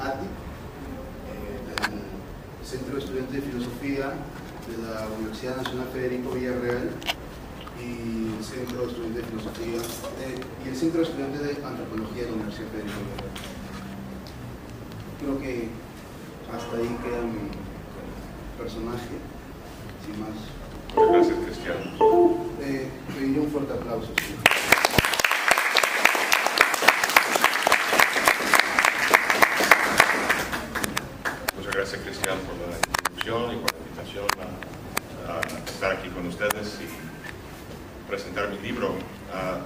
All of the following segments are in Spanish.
ATIC, eh, el Centro de Estudiantes de Filosofía de la Universidad Nacional Federico Villarreal y el Centro de Estudiantes de Filosofía eh, y el Centro de Estudiantes de Antropología de la Universidad Federico Villarreal. Creo que hasta ahí queda mi personaje, sin más. Gracias, Cristiano. Eh, un fuerte aplauso. sí. Gracias, Cristian, por la introducción y por la invitación a, a estar aquí con ustedes y presentar mi libro. Ah,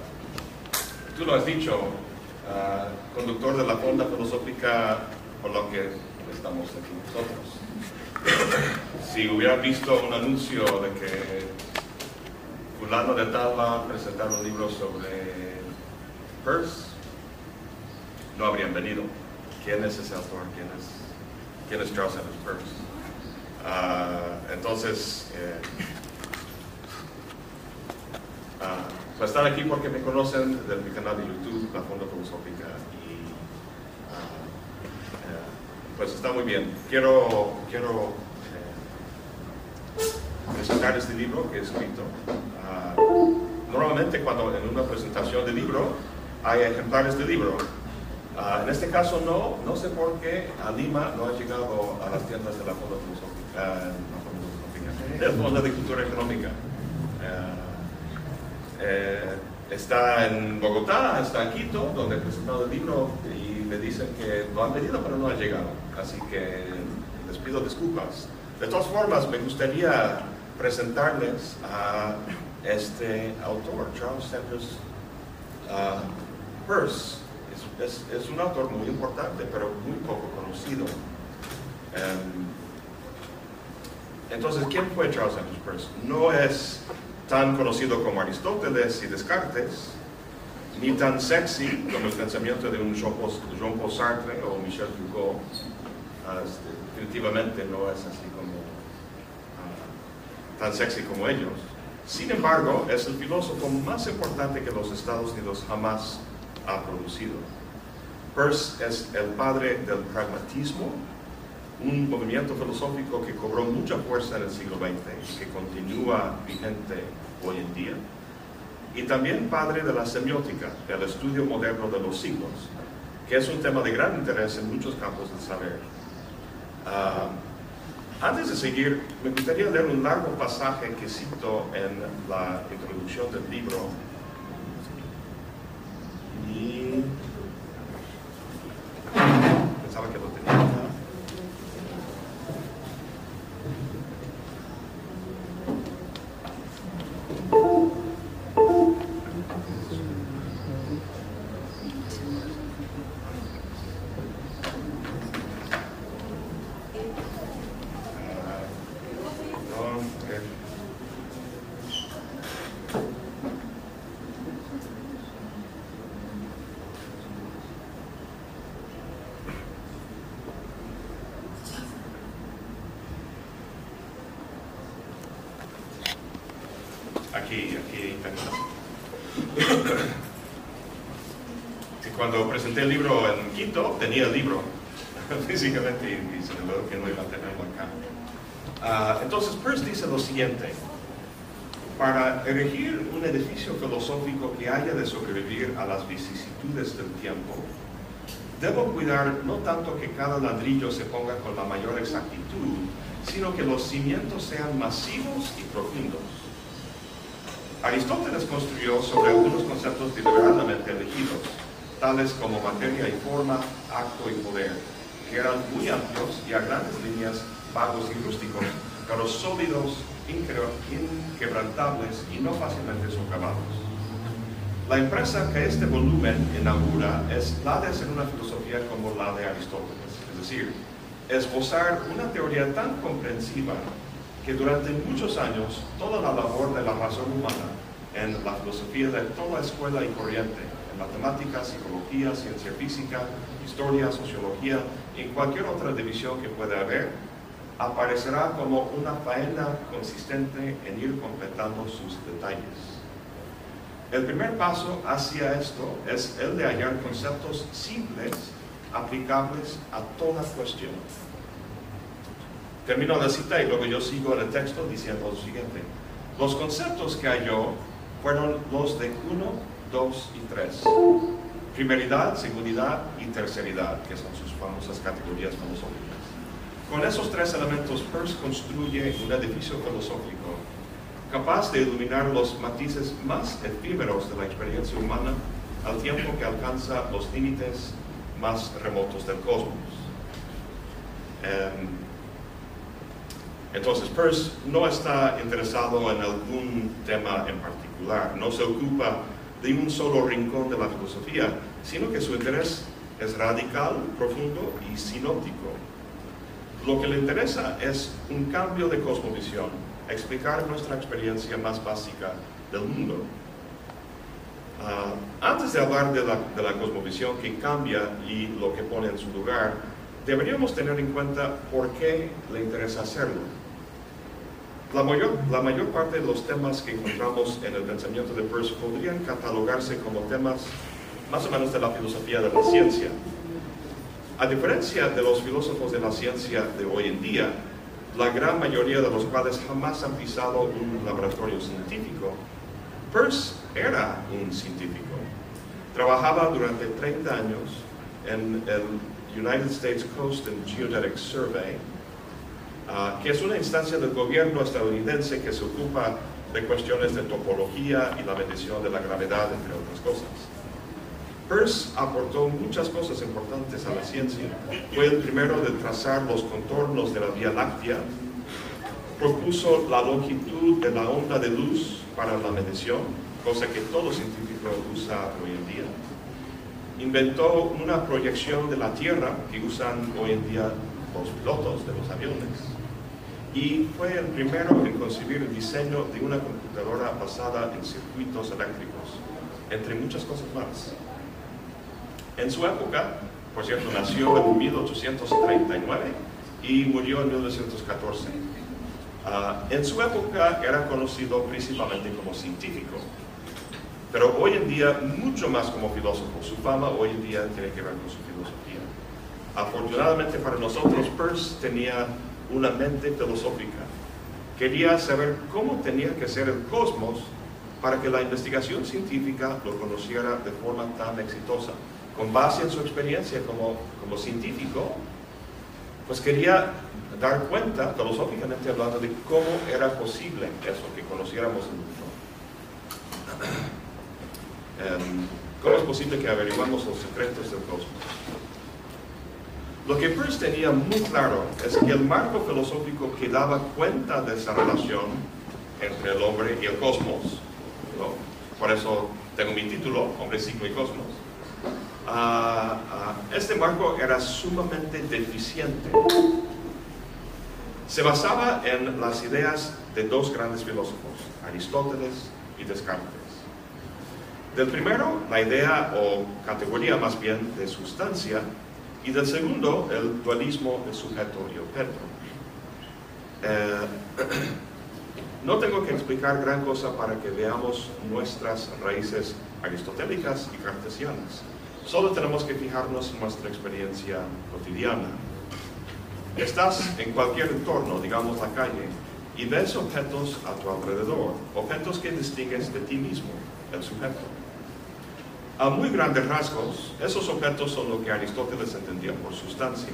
tú lo has dicho, ah, conductor de la Fonda Filosófica, por lo que estamos aquí nosotros. Si hubieran visto un anuncio de que fulano de tal va a presentar un libro sobre Peirce, no habrían venido. ¿Quién es ese autor? ¿Quién es, quién es Charles Sanders Peirce? Ah, entonces, eh, ah, pues están aquí porque me conocen de mi canal de YouTube, La Fonda Filosófica, y eh, pues está muy bien. Quiero, quiero eh, presentar este libro que he escrito. Normalmente cuando en una presentación de libro hay ejemplares de libro. Ah, en este caso no, no sé por qué a Lima no ha llegado a las tiendas de la Fonda Filosófica, del Fondo de Cultura Económica. Ah, eh, está en Bogotá, está en Quito, donde he presentado el libro y me dicen que lo han pedido pero no ha llegado. Así que les pido disculpas. De todas formas, me gustaría presentarles a este autor, Charles Sanders ah, Peirce. Es, es- un autor muy importante, pero muy poco conocido. Em, entonces, ¿quién fue Charles Sanders Peirce? No es tan conocido como Aristóteles y Descartes, ni tan sexy como el pensamiento de un Jean-Paul Jean-Paul Sartre o Michel Foucault. Ah, este, definitivamente no es así como ah, tan sexy como ellos. Sin embargo, es el filósofo más importante que los Estados Unidos jamás ha producido. Peirce es el padre del pragmatismo, un movimiento filosófico que cobró mucha fuerza en el siglo XX y que continúa vigente hoy en día. Y también padre de la semiótica, el estudio moderno de los signos, que es un tema de gran interés en muchos campos del saber. Ah, antes de seguir, me gustaría leer un largo pasaje que cito en la introducción del libro. Y pensaba que lo tenía. acá. Ah, no, ok. Aquí, aquí tengo. Sí, Cuando presenté el libro en Quito, tenía el libro físicamente y, se me olvidó que no iba a tenerlo acá. Ah, entonces, Peirce dice lo siguiente. Para erigir un edificio filosófico que haya de sobrevivir a las vicisitudes del tiempo, debo cuidar no tanto que cada ladrillo se ponga con la mayor exactitud, sino que los cimientos sean masivos y profundos. Aristóteles construyó sobre algunos conceptos deliberadamente elegidos, tales como materia y forma, acto y poder, que eran muy amplios y a grandes líneas vagos y rústicos, pero sólidos, inque- inquebrantables y no fácilmente socavados. La empresa que este volumen inaugura es la de hacer una filosofía como la de Aristóteles, es decir, esbozar una teoría tan comprensiva que durante muchos años toda la labor de la razón humana en la filosofía de toda escuela y corriente, en matemáticas, psicología, ciencia física, historia, sociología en cualquier otra división que pueda haber, aparecerá como una faena consistente en ir completando sus detalles. El primer paso hacia esto es el de hallar conceptos simples aplicables a toda cuestión. Termino la cita y luego yo sigo en el texto diciendo lo siguiente. Los conceptos que halló fueron los de 1, 2 y 3. Primeridad, seguridad y terceridad, que son sus famosas categorías filosóficas. Con esos tres elementos, Peirce construye un edificio filosófico capaz de iluminar los matices más efímeros de la experiencia humana al tiempo que alcanza los límites más remotos del cosmos. Em, entonces, Peirce no está interesado en algún tema en particular, no se ocupa de un solo rincón de la filosofía, sino que su interés es radical, profundo y sinóptico. Lo que le interesa es un cambio de cosmovisión, explicar nuestra experiencia más básica del mundo. Ah, antes de hablar de la, de la cosmovisión que cambia y lo que pone en su lugar, deberíamos tener en cuenta por qué le interesa hacerlo. La mayor, la mayor, parte de los temas que encontramos en el pensamiento de Peirce podrían catalogarse como temas más o menos de la filosofía de la ciencia. A diferencia de los filósofos de la ciencia de hoy en día, la gran mayoría de los cuales jamás han pisado un laboratorio científico, Peirce era un científico. Trabajaba durante 30 años en el United States Coast and Geodetic Survey, uh, que es una instancia del gobierno estadounidense que se ocupa de cuestiones de topología y la medición de la gravedad, entre otras cosas. Peirce aportó muchas cosas importantes a la ciencia. Fue el primero de trazar los contornos de la Vía Láctea, propuso la longitud de la onda de luz para la medición, cosa que todo científico usa hoy en día. Inventó una proyección de la Tierra que usan hoy en día los pilotos de los aviones. Y fue el primero en concebir el diseño de una computadora basada en circuitos eléctricos, entre muchas cosas más. En su época, por cierto, nació en 1839 y murió en 1914. Ah, en su época era conocido principalmente como científico, pero hoy en día mucho más como filósofo. Su fama hoy en día tiene que ver con su filosofía. Afortunadamente para nosotros, Peirce tenía una mente filosófica. Quería saber cómo tenía que ser el cosmos para que la investigación científica lo conociera de forma tan exitosa con base en su experiencia como, como científico, pues quería dar cuenta, filosóficamente hablando, de cómo era posible eso, que conociéramos el mundo. Em, ¿Cómo es posible que averiguamos los secretos del cosmos? Lo que Peirce tenía muy claro es que el marco filosófico que daba cuenta de esa relación entre el hombre y el cosmos, por eso tengo mi título, Hombre, Signo y Cosmos, Ah, ah, este marco era sumamente deficiente. Se basaba en las ideas de dos grandes filósofos, Aristóteles y Descartes. Del primero, la idea o categoría más bien de sustancia, y del segundo, el dualismo de sujeto y objeto. Eh, no tengo que explicar gran cosa para que veamos nuestras raíces aristotélicas y cartesianas. Solo tenemos que fijarnos en nuestra experiencia cotidiana. Estás en cualquier entorno, digamos la calle, y ves objetos a tu alrededor, objetos que distingues de ti mismo, el sujeto. A muy grandes rasgos, esos objetos son lo que Aristóteles entendía por sustancia,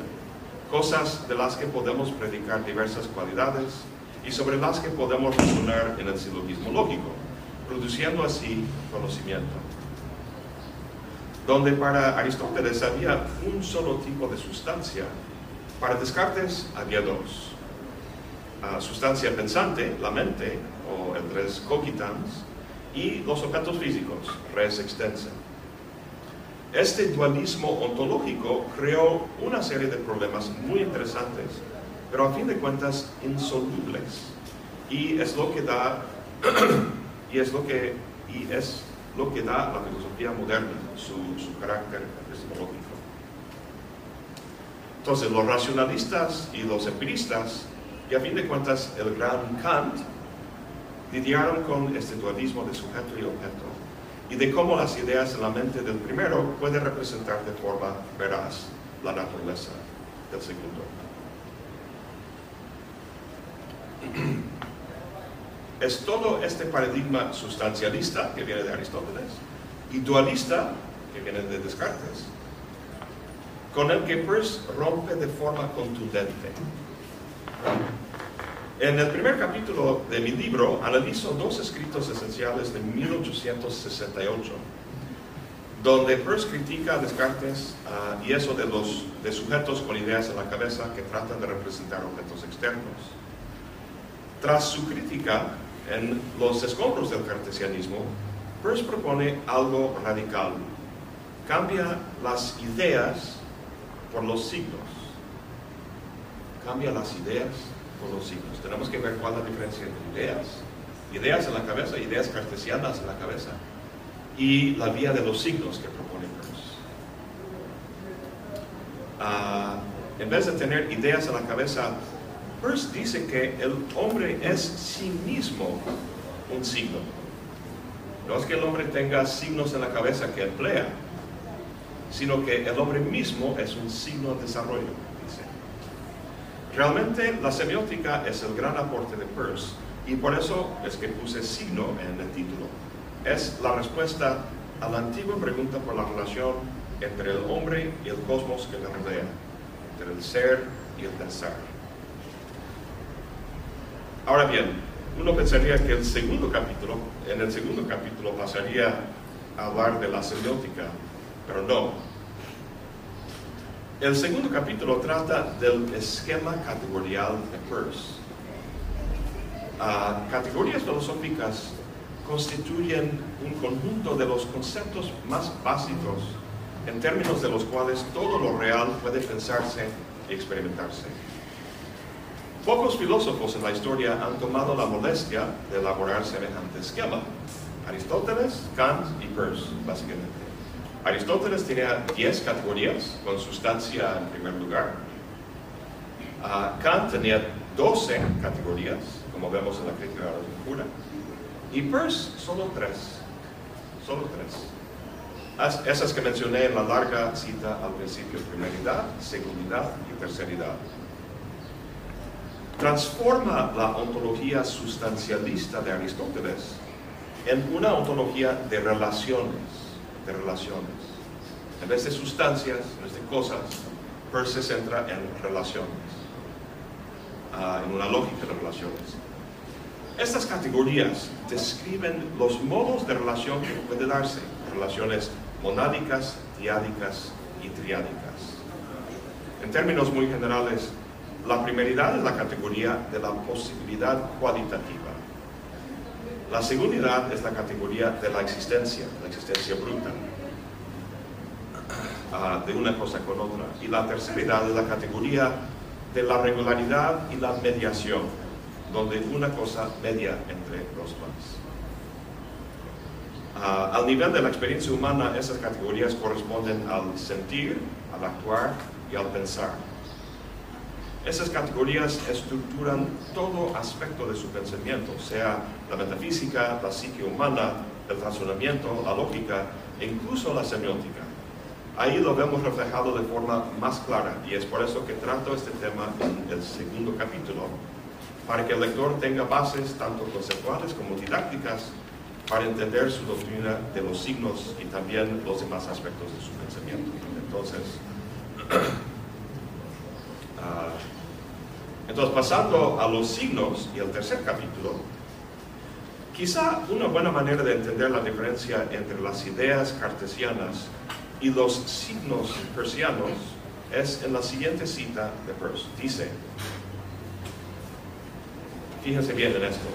cosas de las que podemos predicar diversas cualidades y sobre las que podemos razonar en el silogismo lógico, produciendo así conocimiento donde para Aristóteles había un solo tipo de sustancia, para Descartes había dos. sustancia pensante, la mente, o el res cogitans, y los objetos físicos, res extensa. Este dualismo ontológico creó una serie de problemas muy interesantes, pero a fin de cuentas insolubles. Y es lo que da, y es lo que, y es lo que da la filosofía moderna, su, carácter epistemológico. Entonces, los racionalistas y los empiristas, y a fin de cuentas el gran Kant, lidiaron con este dualismo de sujeto y objeto, y de cómo las ideas en la mente del primero pueden representar de forma veraz la naturaleza del segundo. Es todo este paradigma sustancialista que viene de Aristóteles y dualista que viene de Descartes, con el que Peirce rompe de forma contundente. En el primer capítulo de mi libro analizo dos escritos esenciales de 1868, donde Peirce critica a Descartes uh, y eso de los de sujetos con ideas en la cabeza que tratan de representar objetos externos. Tras su crítica en los escombros del cartesianismo, Peirce propone algo radical. Cambia las ideas por los signos. Cambia las ideas por los signos. Tenemos que ver cuál es la diferencia entre ideas. Ideas en la cabeza, ideas cartesianas en la cabeza. Y la vía de los signos que propone Peirce. Ah, en vez de tener ideas en la cabeza, Peirce dice que el hombre es sí mismo un signo. No es que el hombre tenga signos en la cabeza que emplea, sino que el hombre mismo es un signo de desarrollo, dice. Realmente la semiótica es el gran aporte de Peirce y por eso es que puse signo en el título. Es la respuesta a la antigua pregunta por la relación entre el hombre y el cosmos que le rodea, entre el ser y el pensar. Ahora bien, uno pensaría que el segundo capítulo, en el segundo capítulo pasaría a hablar de la semiótica, pero no. El segundo capítulo trata del esquema categorial de Peirce. Uh, categorías filosóficas constituyen un conjunto de los conceptos más básicos en términos de los cuales todo lo real puede pensarse y experimentarse. Pocos filósofos en la historia han tomado la molestia de elaborar semejante esquema. Aristóteles, Kant y Peirce, básicamente. Aristóteles tenía 10 categorías con sustancia en primer lugar. Uh, Kant tenía 12 categorías, como vemos en la crítica de la locura. Y Peirce solo 3. Solo 3. Esas que mencioné en la larga cita al principio, primeridad, segundidad y terceridad transforma la ontología sustancialista de Aristóteles en una ontología de relaciones, relaciones. En vez de sustancias, en vez de cosas, Peirce se centra en relaciones, uh, en una lógica de relaciones. Estas categorías describen los modos de relación que puede darse, relaciones monádicas, diádicas y triádicas. En términos muy generales, la primeridad es la categoría de la posibilidad cualitativa. La segundidad es la categoría de la existencia, la existencia bruta, uh, de una cosa con otra. Y la terceridad es la categoría de la regularidad y la mediación, donde una cosa media entre dos más. Uh, al nivel de la experiencia humana, esas categorías corresponden al sentir, al actuar y al pensar. Esas categorías estructuran todo aspecto de su pensamiento, sea la metafísica, la psique humana, el razonamiento, la lógica e incluso la semiótica. Ahí lo vemos reflejado de forma más clara y es por eso que trato este tema en el segundo capítulo, para que el lector tenga bases tanto conceptuales como didácticas para entender su doctrina de los signos y también los demás aspectos de su pensamiento. Entonces, entonces, pasando a los signos y el tercer capítulo, quizá una buena manera de entender la diferencia entre las ideas cartesianas y los signos persianos es en la siguiente cita de Peirce. Dice, fíjense bien en esto,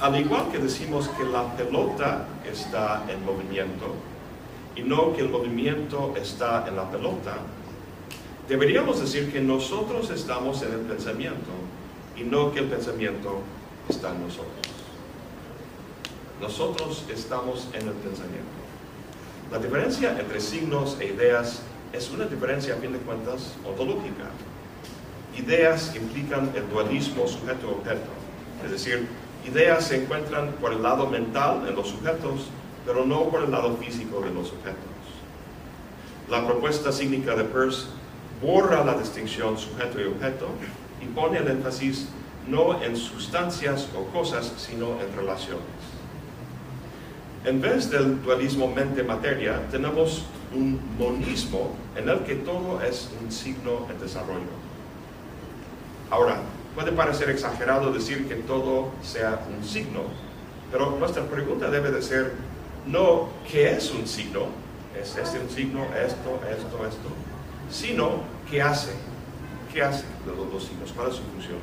al igual que decimos que la pelota está en movimiento y no que el movimiento está en la pelota, Deberíamos decir que nosotros estamos en el pensamiento y no que el pensamiento está en nosotros. Nosotros estamos en el pensamiento. La diferencia entre signos e ideas es una diferencia, a fin de cuentas, ontológica. Ideas implican el dualismo sujeto-objeto. Es decir, ideas se encuentran por el lado mental en los sujetos, pero no por el lado físico de los objetos. La propuesta cínica de Peirce borra la distinción sujeto y objeto y pone el énfasis no en sustancias o cosas, sino en relaciones. En vez del dualismo mente-materia, tenemos un monismo en el que todo es un signo en desarrollo. Ahora, puede parecer exagerado decir que todo sea un signo, pero nuestra pregunta debe de ser no qué es un signo, es este un signo, esto, esto, esto, sino qué hace, qué hace los dos signos, cuál es su función.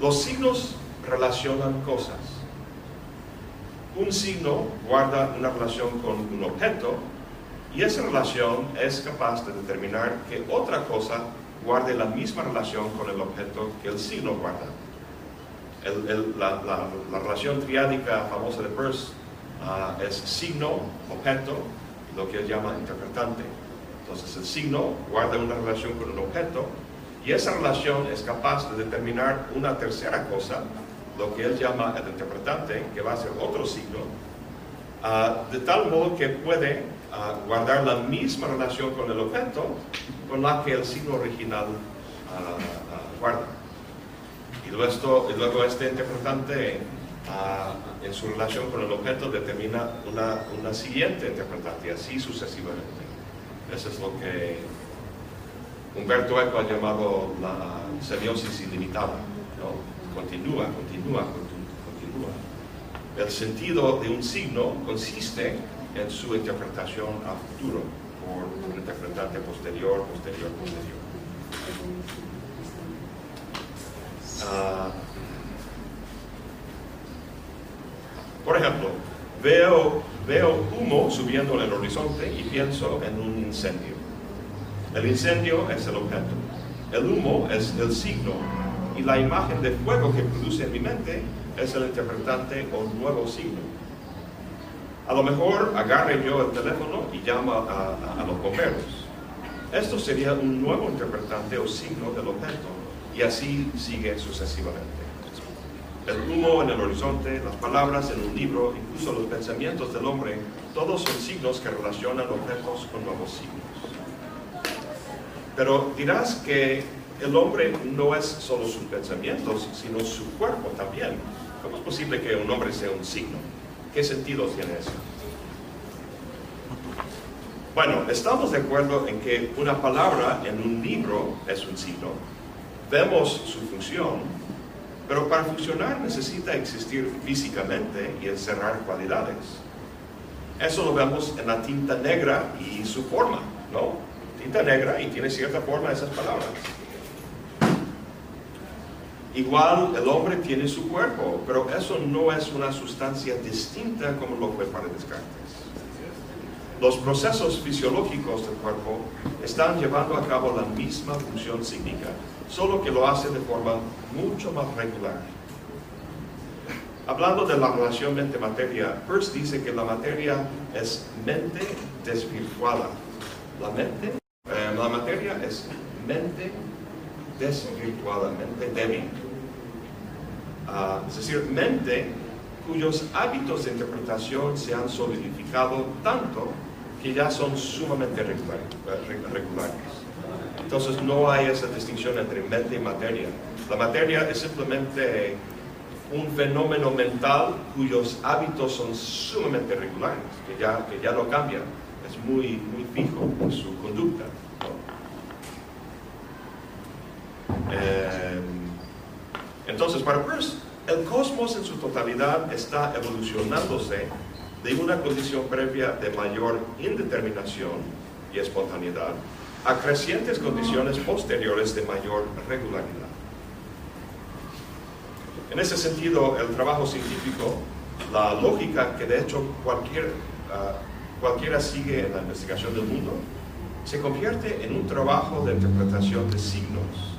Los signos relacionan cosas. Un signo guarda una relación con un objeto y esa relación es capaz de determinar que otra cosa guarde la misma relación con el objeto que el signo guarda. la, relación triádica famosa de Peirce ah, es signo, objeto, lo que él llama interpretante. Entonces el signo guarda una relación con un objeto y esa relación es capaz de determinar una tercera cosa, lo que él llama el interpretante, que va a ser otro signo, ah, de tal modo que puede ah, guardar la misma relación con el objeto con la que el signo original ah, guarda. Y luego, y este interpretante en su relación con el objeto determina una, siguiente interpretante, así sucesivamente. Eso es lo que Humberto Eco ha llamado la semiosis ilimitada. Continúa, continúa, continúa. El sentido de un signo consiste en su interpretación a futuro por un interpretante posterior, posterior, posterior. Ah, por ejemplo, veo, veo humo subiendo en el horizonte y pienso en un incendio. El incendio es el objeto. El humo es el signo y la imagen de fuego que produce en mi mente es el interpretante o nuevo signo. A lo mejor agarre yo el teléfono y llamo a, los bomberos. Esto sería un nuevo interpretante o signo del objeto y así sigue sucesivamente. El humo en el horizonte, las palabras en un libro, incluso los pensamientos del hombre, todos son signos que relacionan objetos con nuevos signos. Pero dirás que el hombre no es solo sus pensamientos, sino su cuerpo también. ¿Cómo es posible que un hombre sea un signo? ¿Qué sentido tiene eso? Bueno, estamos de acuerdo en que una palabra en un libro es un signo. Vemos su función, pero para funcionar necesita existir físicamente y encerrar cualidades. Eso lo vemos en la tinta negra y su forma, ¿no? tinta negra y tiene cierta forma esas palabras. Igual el hombre tiene su cuerpo, pero eso no es una sustancia distinta como lo fue para Descartes. Los procesos fisiológicos del cuerpo están llevando a cabo la misma función psíquica, solo que lo hace de forma mucho más regular. Hablando de la relación mente-materia, Peirce dice que la materia es mente desvirtuada. La mente la materia es mente desvirtuada, mente débil. Ah, es decir, mente cuyos hábitos de interpretación se han solidificado tanto que ya son sumamente regulares. Entonces no hay esa distinción entre mente y materia. La materia es simplemente un fenómeno mental cuyos hábitos son sumamente regulares, que ya, que ya no cambian, es muy, muy fijo en su conducta. Eh, entonces, para Peirce, el cosmos en su totalidad está evolucionándose de una condición previa de mayor indeterminación y espontaneidad a crecientes condiciones posteriores de mayor regularidad. En ese sentido, el trabajo científico, la lógica que de hecho cualquier, ah, cualquiera sigue en la investigación del mundo, se convierte en un trabajo de interpretación de signos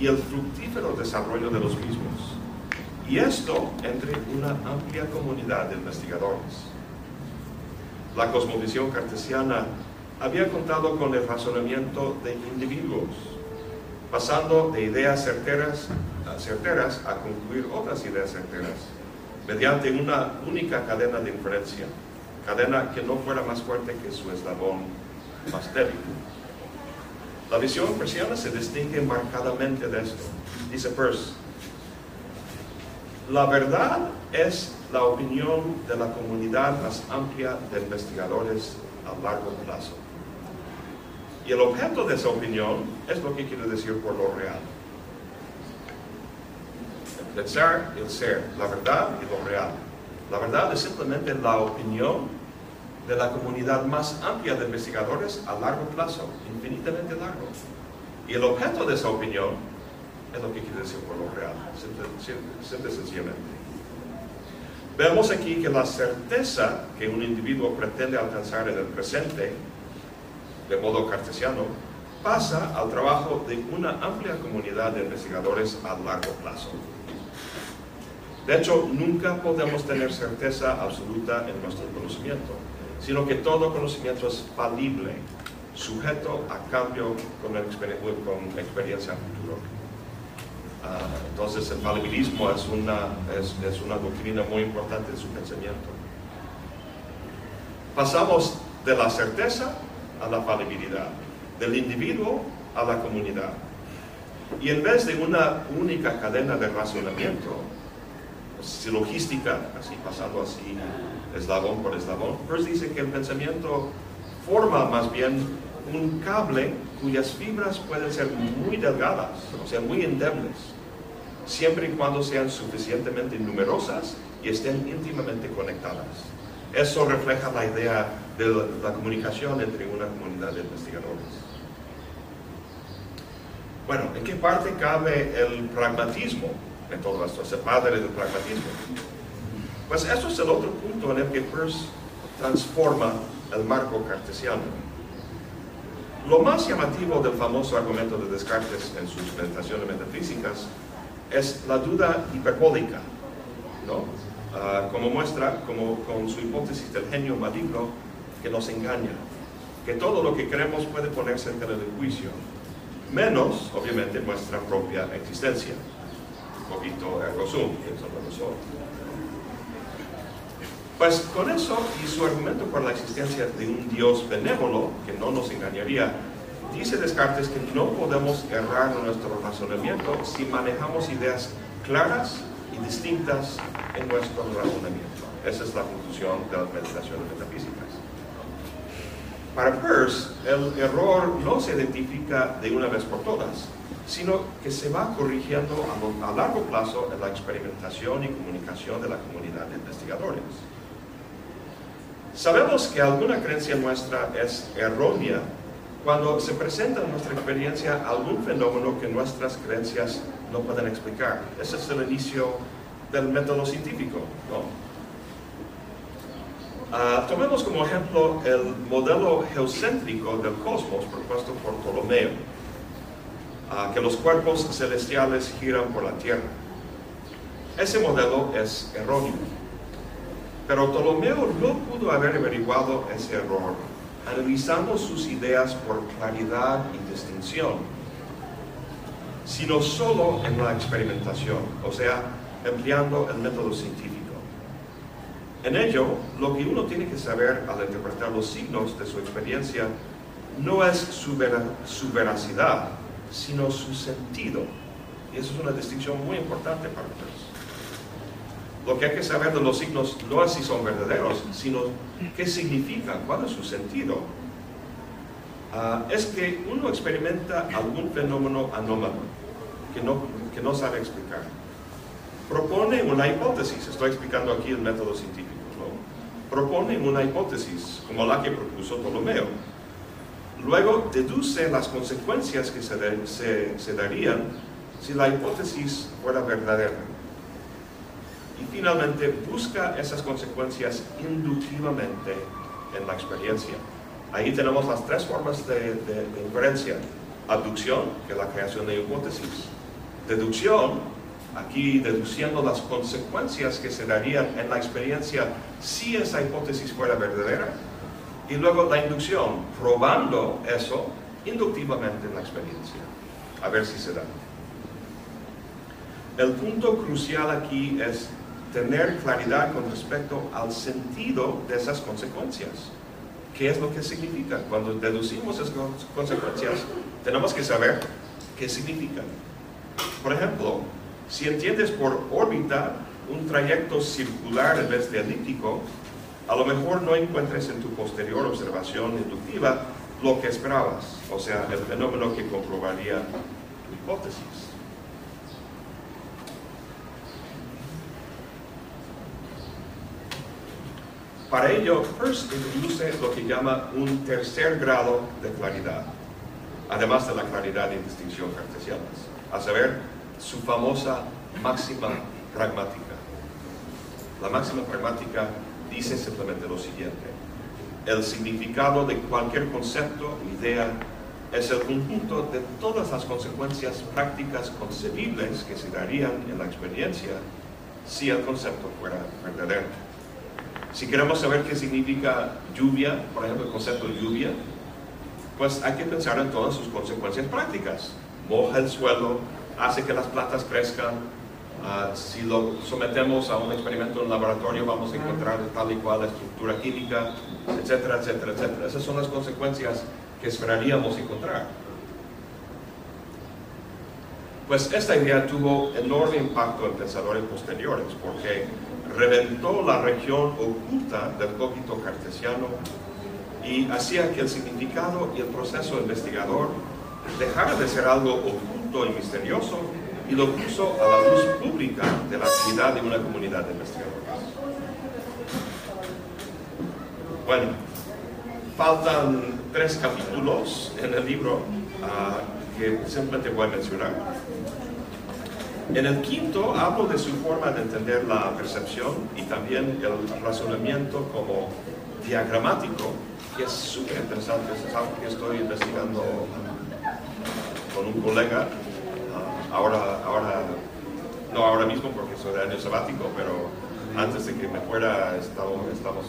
y el fructífero desarrollo de los mismos. Y esto entre una amplia comunidad de investigadores. La cosmovisión cartesiana había contado con el razonamiento de individuos, pasando de ideas certeras a, certeras a concluir otras ideas certeras, mediante una única cadena de inferencia, cadena que no fuera más fuerte que su eslabón más débil. La visión persiana se distingue marcadamente de esto. Dice Peirce, la verdad es la opinión de la comunidad más amplia de investigadores a largo plazo. Y el objeto de esa opinión es lo que quiere decir por lo real. El pensar y el ser, la verdad y lo real. La verdad es simplemente la opinión de la comunidad más amplia de investigadores a largo plazo, infinitamente largo. Y el objeto de esa opinión es lo que quiere decir por lo real, simple, sencillamente. Vemos aquí que la certeza que un individuo pretende alcanzar en el presente, de modo cartesiano, pasa al trabajo de una amplia comunidad de investigadores a largo plazo. De hecho, nunca podemos tener certeza absoluta en nuestro conocimiento sino que todo conocimiento es falible, sujeto a cambio con, el con experiencia futuro. Ah, entonces el falibilismo es una, es, es una doctrina muy importante en su pensamiento. Pasamos de la certeza a la falibilidad, del individuo a la comunidad. Y en vez de una única cadena de razonamiento, logística, así pasando así eslabón por eslabón. Peirce dice que el pensamiento forma más bien un cable cuyas fibras pueden ser muy delgadas, o sea, muy endebles, siempre y cuando sean suficientemente numerosas y estén íntimamente conectadas. Eso refleja la idea de la comunicación entre una comunidad de investigadores. Bueno, ¿en qué parte cabe el pragmatismo en todo esto? Es el padre del pragmatismo. Pues eso es el otro punto en el que Peirce transforma el marco cartesiano. Lo más llamativo del famoso argumento de Descartes en sus meditaciones metafísicas es la duda hiperbólica, ¿no? Ah, como muestra, como con su hipótesis del genio maligno que nos engaña, que todo lo que creemos puede ponerse en tela de juicio, menos, obviamente, nuestra propia existencia. Un poquito ergo sum, pues con eso y su argumento por la existencia de un Dios benévolo, que no nos engañaría, dice Descartes que no podemos errar en nuestro razonamiento si manejamos ideas claras y distintas en nuestro razonamiento. Esa es la conclusión de las meditaciones metafísicas. Para Peirce, el error no se identifica de una vez por todas, sino que se va corrigiendo a, largo plazo en la experimentación y comunicación de la comunidad de investigadores. Sabemos que alguna creencia nuestra es errónea cuando se presenta en nuestra experiencia algún fenómeno que nuestras creencias no pueden explicar. Ese es el inicio del método científico. Ah, tomemos como ejemplo el modelo geocéntrico del cosmos propuesto por Ptolomeo, ah, que los cuerpos celestiales giran por la Tierra. Ese modelo es erróneo. Pero Ptolomeo no pudo haber averiguado ese error analizando sus ideas por claridad y distinción, sino solo en la experimentación, o sea, empleando el método científico. En ello, lo que uno tiene que saber al interpretar los signos de su experiencia no es su, veracidad, sino su sentido. Y eso es una distinción muy importante para nosotros. Lo que hay que saber de los signos no es si son verdaderos, sino qué significan, cuál es su sentido. Ah, es que uno experimenta algún fenómeno anómalo que no, que no sabe explicar. Propone una hipótesis, estoy explicando aquí el método científico, propone una hipótesis como la que propuso Ptolomeo. Luego deduce las consecuencias que se, se darían si la hipótesis fuera verdadera y finalmente busca esas consecuencias inductivamente en la experiencia. Ahí tenemos las tres formas de, inferencia. Aducción, que es la creación de hipótesis. Deducción, aquí deduciendo las consecuencias que se darían en la experiencia si esa hipótesis fuera verdadera. Y luego la inducción, probando eso inductivamente en la experiencia. A ver si se da. El punto crucial aquí es tener claridad con respecto al sentido de esas consecuencias. ¿Qué es lo que significa? Cuando deducimos esas consecuencias, tenemos que saber qué significan. Por ejemplo, si entiendes por órbita un trayecto circular en vez de elíptico, a lo mejor no encuentres en tu posterior observación inductiva lo que esperabas, o sea, el fenómeno que comprobaría tu hipótesis. Para ello, Peirce introduce lo que llama un tercer grado de claridad, además de la claridad y distinción cartesianas, a saber, su famosa máxima pragmática. La máxima pragmática dice simplemente lo siguiente. El significado de cualquier concepto idea es el conjunto de todas las consecuencias prácticas concebibles que se darían en la experiencia si el concepto fuera verdadero. Si queremos saber qué significa lluvia, por ejemplo, el concepto de lluvia, pues hay que pensar en todas sus consecuencias prácticas. Moja el suelo, hace que las plantas crezcan. Ah, si lo sometemos a un experimento en laboratorio, vamos a encontrar tal y cual estructura química, etcétera, etcétera, etcétera. Esas son las consecuencias que esperaríamos encontrar. Pues esta idea tuvo enorme impacto en pensadores posteriores, porque reventó la región oculta del cogito cartesiano y hacía que el significado y el proceso investigador dejara de ser algo oculto y misterioso y lo puso a la luz pública de la actividad de una comunidad de investigadores. Bueno, faltan tres capítulos en el libro uh, que simplemente voy a mencionar. En el quinto hablo de su forma de entender la percepción y también el razonamiento como diagramático, que es súper interesante, es algo que estoy investigando con un colega, ah, ahora, ahora, no ahora mismo porque soy de año sabático, pero antes de que me fuera estamos, estamos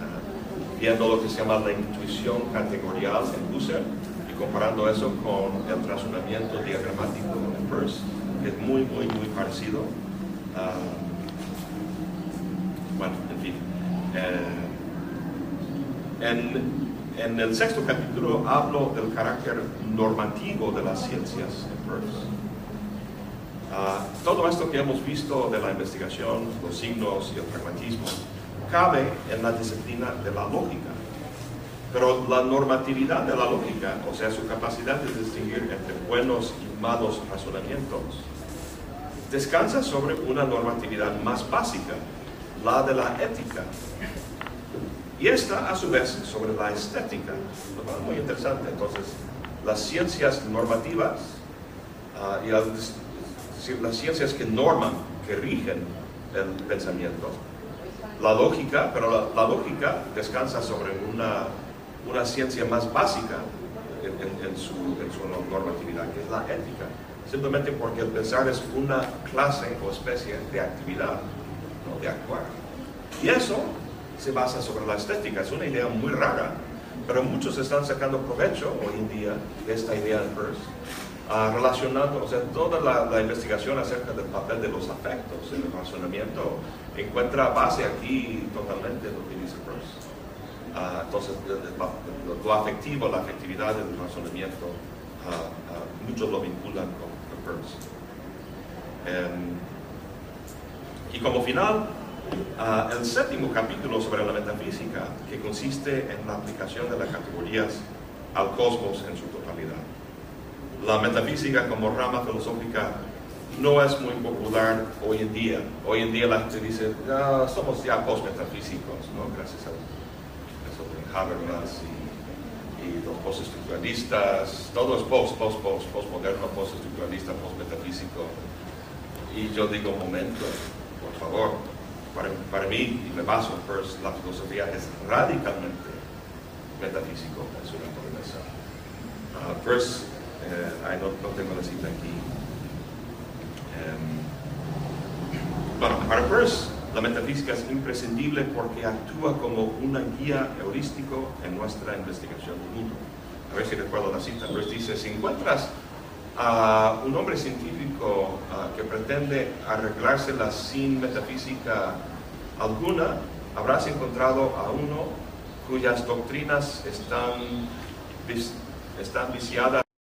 ah, viendo lo que se llama la intuición categorial en Husserl comparando eso con el razonamiento diagramático en Peirce es muy, muy, muy parecido. bueno, en fin. Eh, en, el sexto capítulo hablo del carácter normativo de las ciencias en Peirce. Ah, todo esto que hemos visto de la investigación, los signos y el pragmatismo, cabe en la disciplina de la lógica. Pero la normatividad de la lógica, o sea, su capacidad de distinguir entre buenos y malos razonamientos, descansa sobre una normatividad más básica, la de la ética. Y esta, a su vez, sobre la estética. Muy interesante. Entonces, las ciencias normativas ah, y las, ciencias que norman, que rigen el pensamiento, la lógica, pero la, lógica descansa sobre una, una, ciencia más básica en, su, en su normatividad, que es la ética simplemente porque el pensar es una clase o especie de actividad, no de actuar. Y eso se basa sobre la estética, es una idea muy rara, pero muchos están sacando provecho hoy en día de esta idea en Peirce, uh, relacionando, o sea, toda la, investigación acerca del papel de los afectos en el razonamiento encuentra base aquí totalmente en lo que dice Peirce. Ah, entonces, lo, afectivo, la afectividad del razonamiento, ah, muchos lo vinculan con Em, y como final, ah, el séptimo capítulo sobre la metafísica, que consiste en la aplicación de las categorías al cosmos en su totalidad. La metafísica como rama filosófica no es muy popular hoy en día. Hoy en día la gente dice, somos ya post-metafísicos, ¿no? gracias a de Habermas y y los postestructuralistas, todo es post, post, post, postmoderno, postestructuralista, postmetafísico. Y yo digo, momento, por favor, para, para mí, y me baso Peirce, la filosofía es radicalmente metafísico en su naturaleza. Uh, eh, no, no, tengo la cita aquí. Um, bueno, para Peirce, la metafísica es imprescindible porque actúa como una guía heurístico en nuestra investigación del mundo. A ver si recuerdo la cita. Pues dice, si encuentras a un hombre científico ah, que pretende arreglársela sin metafísica alguna, habrás encontrado a uno cuyas doctrinas están están viciadas